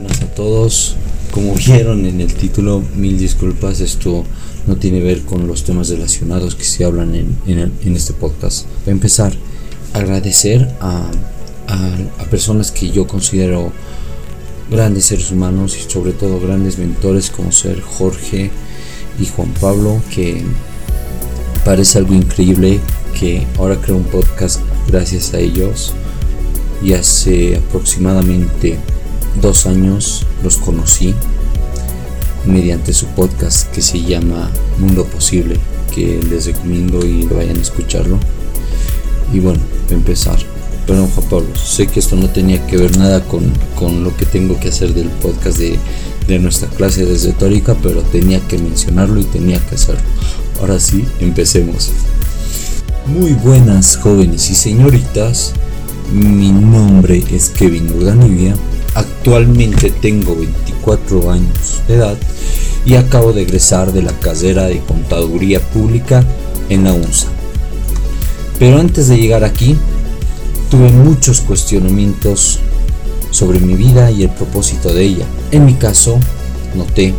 buenas a todos. Como vieron en el título, mil disculpas, esto no tiene que ver con los temas relacionados que se hablan en, este podcast. Voy a empezar a agradecer a, a, personas que yo considero grandes seres humanos y sobre todo grandes mentores como ser Jorge y Juan Pablo, que parece algo increíble que ahora creo un podcast gracias a ellos y hace aproximadamente dos años los conocí mediante su podcast que se llama Mundo Posible, que les recomiendo y vayan a escucharlo. Y bueno, empezar. Perdón Juan Pablo, sé que esto no tenía que ver nada con, con lo que tengo que hacer del podcast de, de nuestra clase de retórica, pero tenía que mencionarlo y tenía que hacerlo. Ahora sí, empecemos. Muy buenas jóvenes y señoritas, mi nombre es Kevin Urdanivia Actualmente tengo 24 años de edad y acabo de egresar de la carrera de Contaduría Pública en la UNSA. Pero antes de llegar aquí, tuve muchos cuestionamientos sobre mi vida y el propósito de ella. En mi caso, noté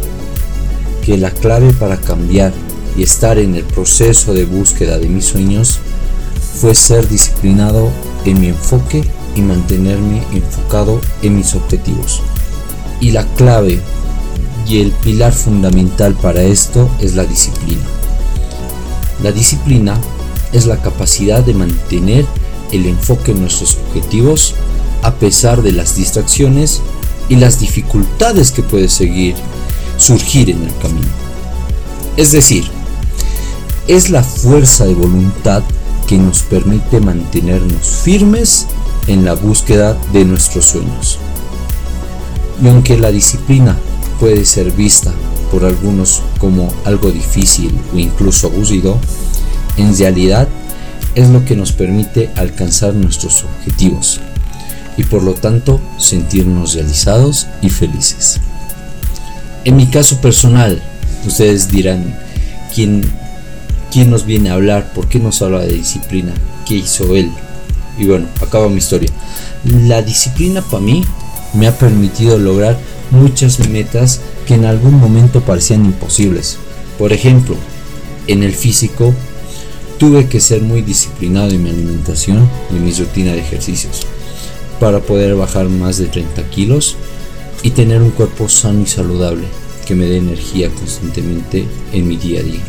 que la clave para cambiar y estar en el proceso de búsqueda de mis sueños fue ser disciplinado en mi enfoque y mantenerme enfocado en mis objetivos. Y la clave y el pilar fundamental para esto es la disciplina. La disciplina es la capacidad de mantener el enfoque en nuestros objetivos a pesar de las distracciones y las dificultades que puede seguir surgir en el camino. Es decir, es la fuerza de voluntad que nos permite mantenernos firmes en la búsqueda de nuestros sueños. Y aunque la disciplina puede ser vista por algunos como algo difícil o incluso aburrido, en realidad es lo que nos permite alcanzar nuestros objetivos y por lo tanto sentirnos realizados y felices. En mi caso personal, ustedes dirán, ¿quién, quién nos viene a hablar? ¿Por qué nos habla de disciplina? ¿Qué hizo él? Y bueno, acaba mi historia. La disciplina para mí me ha permitido lograr muchas metas que en algún momento parecían imposibles. Por ejemplo, en el físico tuve que ser muy disciplinado en mi alimentación y en mi rutina de ejercicios para poder bajar más de 30 kilos y tener un cuerpo sano y saludable que me dé energía constantemente en mi día a día.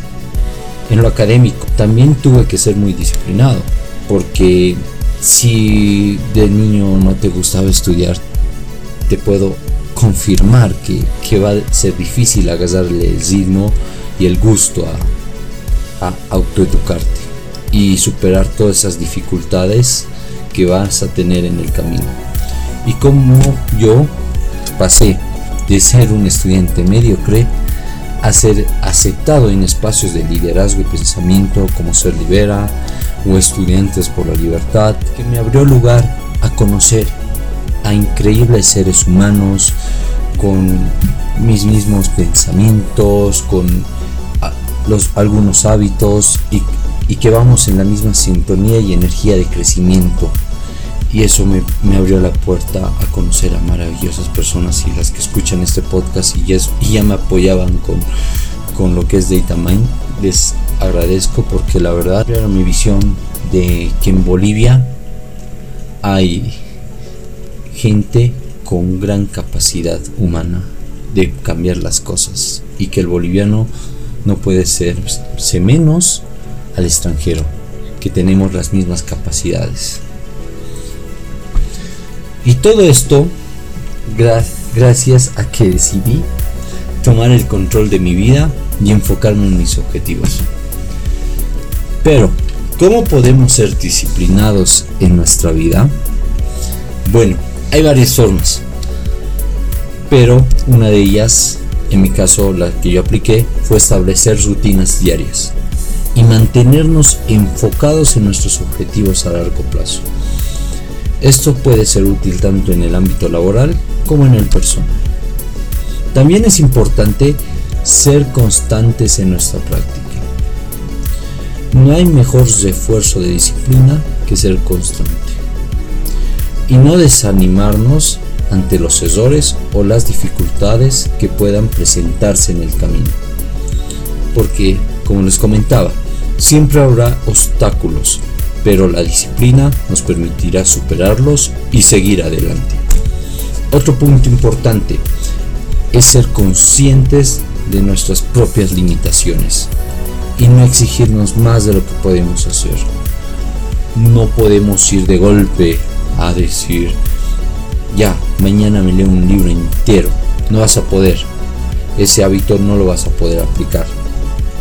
En lo académico también tuve que ser muy disciplinado porque si de niño no te gustaba estudiar, te puedo confirmar que, va a ser difícil agarrarle el ritmo y el gusto a, a autoeducarte y superar todas esas dificultades que vas a tener en el camino. Y como yo pasé de ser un estudiante mediocre a ser aceptado en espacios de liderazgo y pensamiento como Ser Libera, o Estudiantes por la Libertad, que me abrió lugar a conocer a increíbles seres humanos con mis mismos pensamientos, con los, algunos hábitos y, y, que vamos en la misma sintonía y energía de crecimiento. Y eso me, me, abrió la puerta a conocer a maravillosas personas y las que escuchan este podcast y ya, ya me apoyaban con, con lo que es Data Mind. Agradezco porque la verdad era mi visión de que en Bolivia hay gente con gran capacidad humana de cambiar las cosas y que el boliviano no puede ser menos al extranjero, que tenemos las mismas capacidades. Y todo esto gracias a que decidí tomar el control de mi vida y enfocarme en mis objetivos. Pero, ¿cómo podemos ser disciplinados en nuestra vida? Bueno, hay varias formas. Pero una de ellas, en mi caso la que yo apliqué, fue establecer rutinas diarias y mantenernos enfocados en nuestros objetivos a largo plazo. Esto puede ser útil tanto en el ámbito laboral como en el personal. También es importante ser constantes en nuestra práctica. No hay mejor refuerzo de disciplina que ser constante. Y no desanimarnos ante los errores o las dificultades que puedan presentarse en el camino. Porque, como les comentaba, siempre habrá obstáculos, pero la disciplina nos permitirá superarlos y seguir adelante. Otro punto importante es ser conscientes de nuestras propias limitaciones y no exigirnos más de lo que podemos hacer. No podemos ir de golpe a decir, ya, mañana me leo un libro entero. No vas a poder. Ese hábito no lo vas a poder aplicar.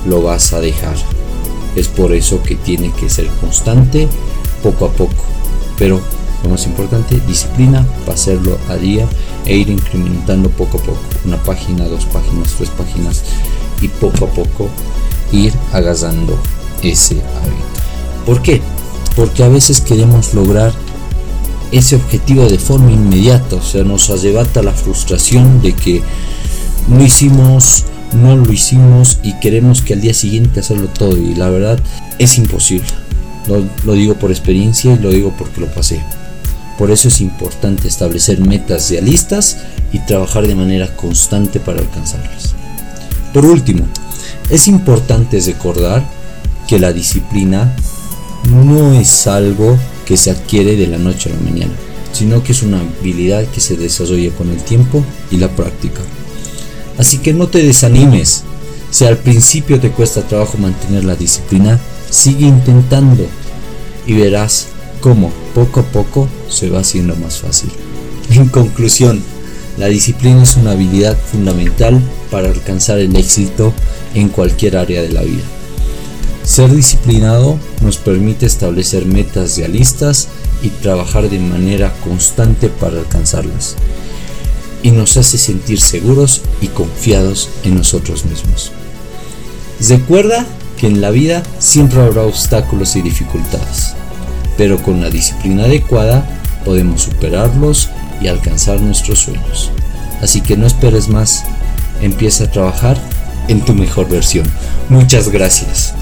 Lo vas a dejar. Es por eso que tiene que ser constante, poco a poco. Pero lo más importante, disciplina para hacerlo a día e ir incrementando poco a poco. Una página, dos páginas, tres páginas y poco a poco ir agasando ese hábito. ¿Por qué? Porque a veces queremos lograr ese objetivo de forma inmediata, o sea, nos arrebata la frustración de que no hicimos, no lo hicimos y queremos que al día siguiente hacerlo todo y la verdad es imposible. Lo, lo digo por experiencia y lo digo porque lo pasé. Por eso es importante establecer metas realistas y trabajar de manera constante para alcanzarlas. Por último, es importante recordar que la disciplina no es algo que se adquiere de la noche a la mañana, sino que es una habilidad que se desarrolla con el tiempo y la práctica. Así que no te desanimes. Si al principio te cuesta trabajo mantener la disciplina, sigue intentando y verás cómo poco a poco se va haciendo más fácil. En conclusión, la disciplina es una habilidad fundamental para alcanzar el éxito en cualquier área de la vida. Ser disciplinado nos permite establecer metas realistas y trabajar de manera constante para alcanzarlas. Y nos hace sentir seguros y confiados en nosotros mismos. Recuerda que en la vida siempre habrá obstáculos y dificultades pero con la disciplina adecuada podemos superarlos y alcanzar nuestros sueños. Así que no esperes más, empieza a trabajar en tu mejor versión. Muchas gracias.